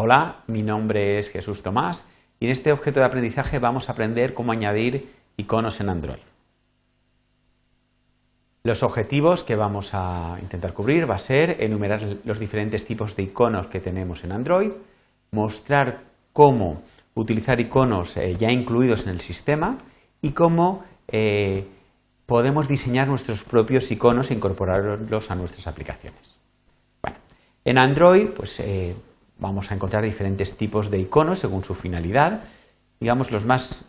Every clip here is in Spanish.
Hola, mi nombre es Jesús Tomás y en este objeto de aprendizaje vamos a aprender cómo añadir iconos en Android. Los objetivos que vamos a intentar cubrir va a ser enumerar los diferentes tipos de iconos que tenemos en Android, mostrar cómo utilizar iconos eh, ya incluidos en el sistema y cómo eh, podemos diseñar nuestros propios iconos e incorporarlos a nuestras aplicaciones. Bueno, en Android, pues eh, vamos a encontrar diferentes tipos de iconos según su finalidad. Digamos, los más,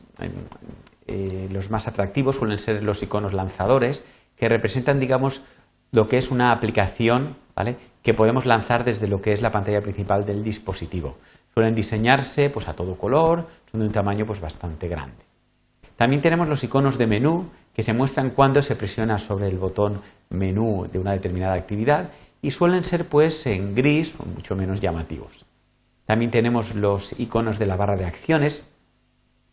los más atractivos suelen ser los iconos lanzadores, que representan, digamos, lo que es una aplicación ¿vale? que podemos lanzar desde lo que es la pantalla principal del dispositivo. Suelen diseñarse pues, a todo color, son de un tamaño pues, bastante grande. También tenemos los iconos de menú que se muestran cuando se presiona sobre el botón menú de una determinada actividad y suelen ser pues en gris o mucho menos llamativos. También tenemos los iconos de la barra de acciones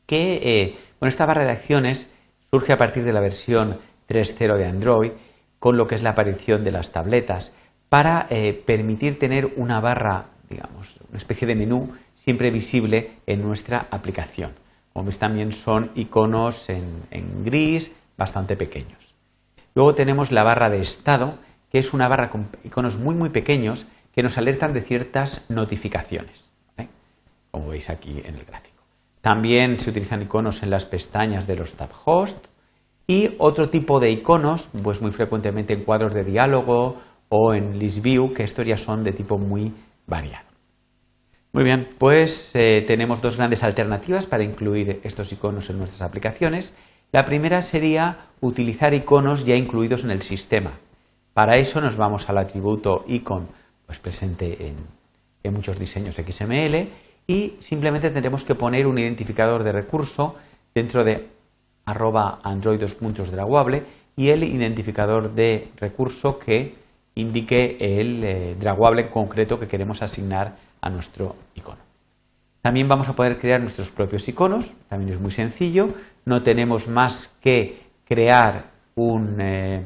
que, eh, bueno, esta barra de acciones surge a partir de la versión 3.0 de Android con lo que es la aparición de las tabletas para eh, permitir tener una barra, digamos, una especie de menú siempre visible en nuestra aplicación. Como veis también son iconos en, gris bastante pequeños. Luego tenemos la barra de estado, que es una barra con iconos muy muy pequeños que nos alertan de ciertas notificaciones, como veis aquí en el gráfico. También se utilizan iconos en las pestañas de los tab host y otro tipo de iconos, pues muy frecuentemente en cuadros de diálogo o en list view, que estos ya son de tipo muy variado. Muy bien, pues eh, tenemos dos grandes alternativas para incluir estos iconos en nuestras aplicaciones. La primera sería utilizar iconos ya incluidos en el sistema. Para eso nos vamos al atributo icon pues presente en, muchos diseños XML y simplemente tendremos que poner un identificador de recurso dentro de arroba android y el identificador de recurso que indique el eh, draguable en concreto que queremos asignar a nuestro icono. También vamos a poder crear nuestros propios iconos, también es muy sencillo, no tenemos más que crear un, eh,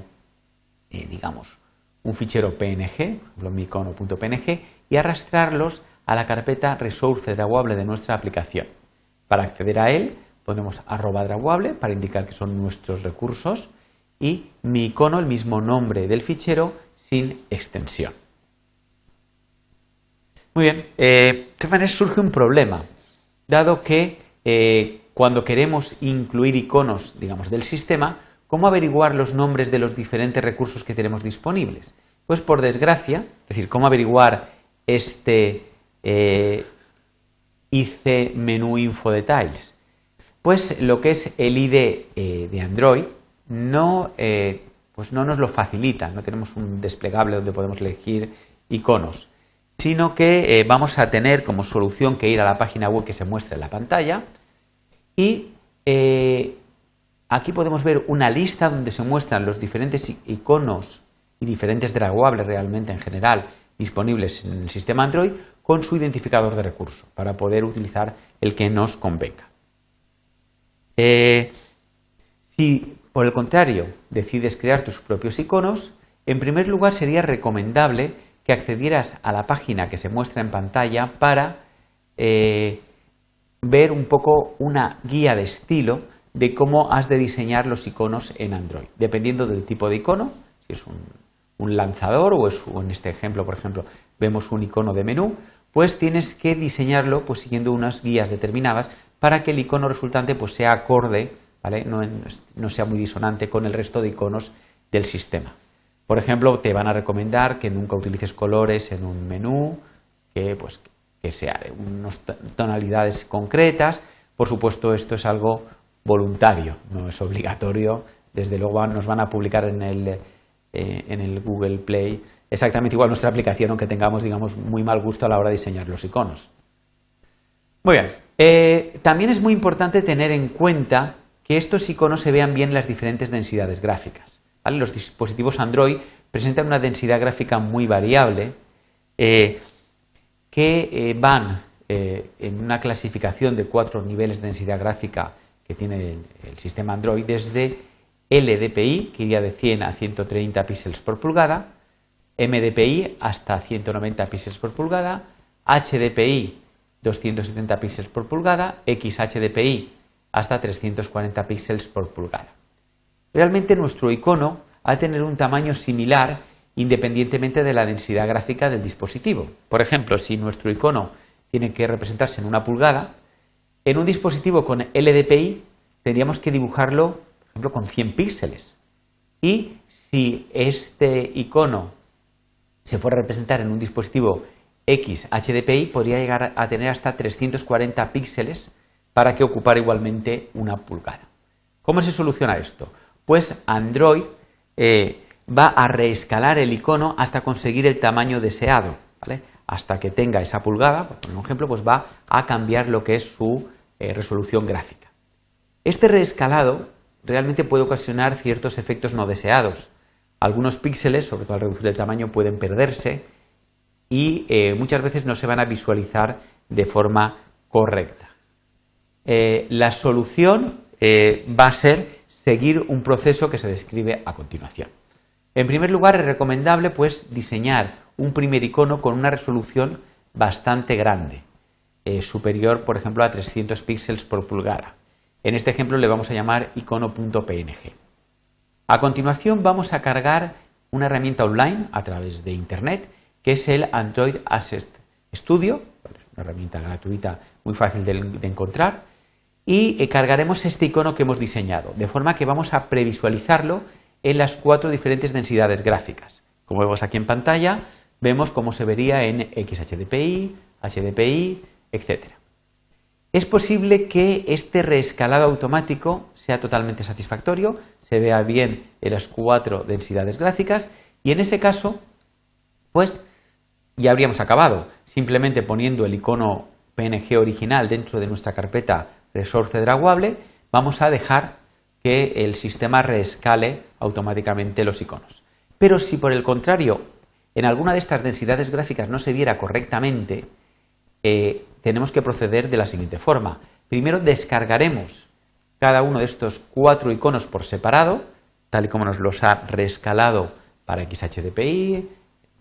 eh, digamos, un fichero PNG, mi icono.png, y arrastrarlos a la carpeta resource draguable de nuestra aplicación. Para acceder a él, ponemos arroba draguable para indicar que son nuestros recursos y mi icono, el mismo nombre del fichero, sin extensión. Muy bien, eh, de manera surge un problema, dado que eh, cuando queremos incluir iconos, digamos, del sistema, ¿cómo averiguar los nombres de los diferentes recursos que tenemos disponibles? Pues por desgracia, es decir, ¿cómo averiguar este eh, IC menú info details? Pues lo que es el IDE eh, de Android no, eh, pues no nos lo facilita, no tenemos un desplegable donde podemos elegir iconos, sino que eh, vamos a tener como solución que ir a la página web que se muestra en la pantalla y aquí podemos ver una lista donde se muestran los diferentes iconos y diferentes draguables realmente en general disponibles en el sistema Android con su identificador de recurso para poder utilizar el que nos convenga. Eh, si, por el contrario, decides crear tus propios iconos, en primer lugar sería recomendable que accedieras a la página que se muestra en pantalla para eh, ver un poco una guía de estilo de cómo has de diseñar los iconos en Android, dependiendo del tipo de icono, si es un, lanzador o es en este ejemplo, por ejemplo, vemos un icono de menú, pues tienes que diseñarlo pues, siguiendo unas guías determinadas para que el icono resultante pues, sea acorde, ¿vale? no, sea muy disonante con el resto de iconos del sistema. Por ejemplo, te van a recomendar que nunca utilices colores en un menú, que, pues, que sea de unas tonalidades concretas. Por supuesto, esto es algo voluntario, no es obligatorio. Desde luego nos van a publicar en el, eh, en el Google Play exactamente igual nuestra aplicación, aunque tengamos, digamos, muy mal gusto a la hora de diseñar los iconos. Muy bien. Eh, también es muy importante tener en cuenta que estos iconos se vean bien en las diferentes densidades gráficas. Los dispositivos Android presentan una densidad gráfica muy variable eh, que van en una clasificación de cuatro niveles de densidad gráfica que tiene el, sistema Android desde LDPI, que iría de 100 a 130 píxeles por pulgada, MDPI hasta 190 píxeles por pulgada, HDPI 270 píxeles por pulgada, XHDPI hasta 340 píxeles por pulgada. Realmente nuestro icono ha de tener un tamaño similar independientemente de la densidad gráfica del dispositivo. Por ejemplo, si nuestro icono tiene que representarse en una pulgada, en un dispositivo con LDPI tendríamos que dibujarlo, por ejemplo, con 100 píxeles. Y si este icono se fuera a representar en un dispositivo XHDPI, podría llegar a tener hasta 340 píxeles para que ocupara igualmente una pulgada. ¿Cómo se soluciona esto? Pues Android eh, va a reescalar el icono hasta conseguir el tamaño deseado, Hasta que tenga esa pulgada, por ejemplo, pues va a cambiar lo que es su eh, resolución gráfica. Este reescalado realmente puede ocasionar ciertos efectos no deseados. Algunos píxeles, sobre todo al reducir el tamaño, pueden perderse y eh, muchas veces no se van a visualizar de forma correcta. Eh, la solución va a ser seguir un proceso que se describe a continuación. En primer lugar, es recomendable pues, diseñar un primer icono con una resolución bastante grande, eh, superior, por ejemplo, a 300 píxeles por pulgada. En este ejemplo le vamos a llamar icono.png. A continuación vamos a cargar una herramienta online a través de Internet, que es el Android Assist Studio, una herramienta gratuita muy fácil de encontrar, y eh, cargaremos este icono que hemos diseñado, de forma que vamos a previsualizarlo en las cuatro diferentes densidades gráficas. Como vemos aquí en pantalla, vemos cómo se vería en XHDPI, HDPI, etc. Es posible que este reescalado automático sea totalmente satisfactorio, se vea bien en las cuatro densidades gráficas y en ese caso, pues ya habríamos acabado, simplemente poniendo el icono PNG original dentro de nuestra carpeta resource draguable, vamos a dejar que el sistema reescale automáticamente los iconos. Pero si por el contrario en alguna de estas densidades gráficas no se viera correctamente, eh, tenemos que proceder de la siguiente forma. Primero descargaremos cada uno de estos cuatro iconos por separado, tal y como nos los ha reescalado para XHDPI,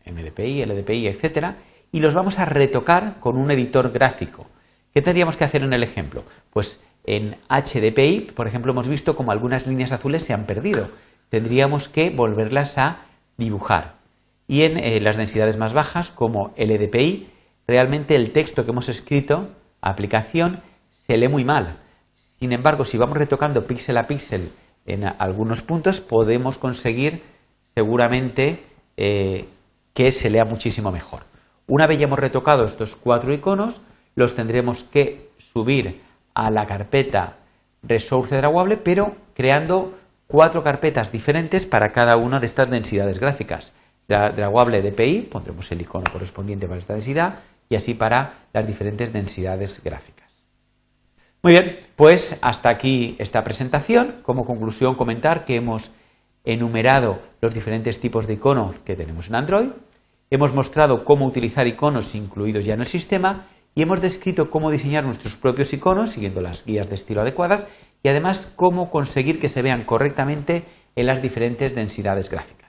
MDPI, LDPI, etc. Y los vamos a retocar con un editor gráfico. ¿Qué tendríamos que hacer en el ejemplo? Pues en HDPI, por ejemplo, hemos visto como algunas líneas azules se han perdido. Tendríamos que volverlas a dibujar. Y en eh, las densidades más bajas, como LDPI, realmente el texto que hemos escrito, aplicación, se lee muy mal. Sin embargo, si vamos retocando píxel a píxel en algunos puntos, podemos conseguir seguramente eh, que se lea muchísimo mejor. Una vez ya hemos retocado estos cuatro iconos, los tendremos que subir a la carpeta Resource Draguable, pero creando cuatro carpetas diferentes para cada una de estas densidades gráficas. La draguable DPI, pondremos el icono correspondiente para esta densidad, y así para las diferentes densidades gráficas. Muy bien, pues hasta aquí esta presentación. Como conclusión, comentar que hemos enumerado los diferentes tipos de iconos que tenemos en Android, hemos mostrado cómo utilizar iconos incluidos ya en el sistema y hemos descrito cómo diseñar nuestros propios iconos siguiendo las guías de estilo adecuadas y además cómo conseguir que se vean correctamente en las diferentes densidades gráficas.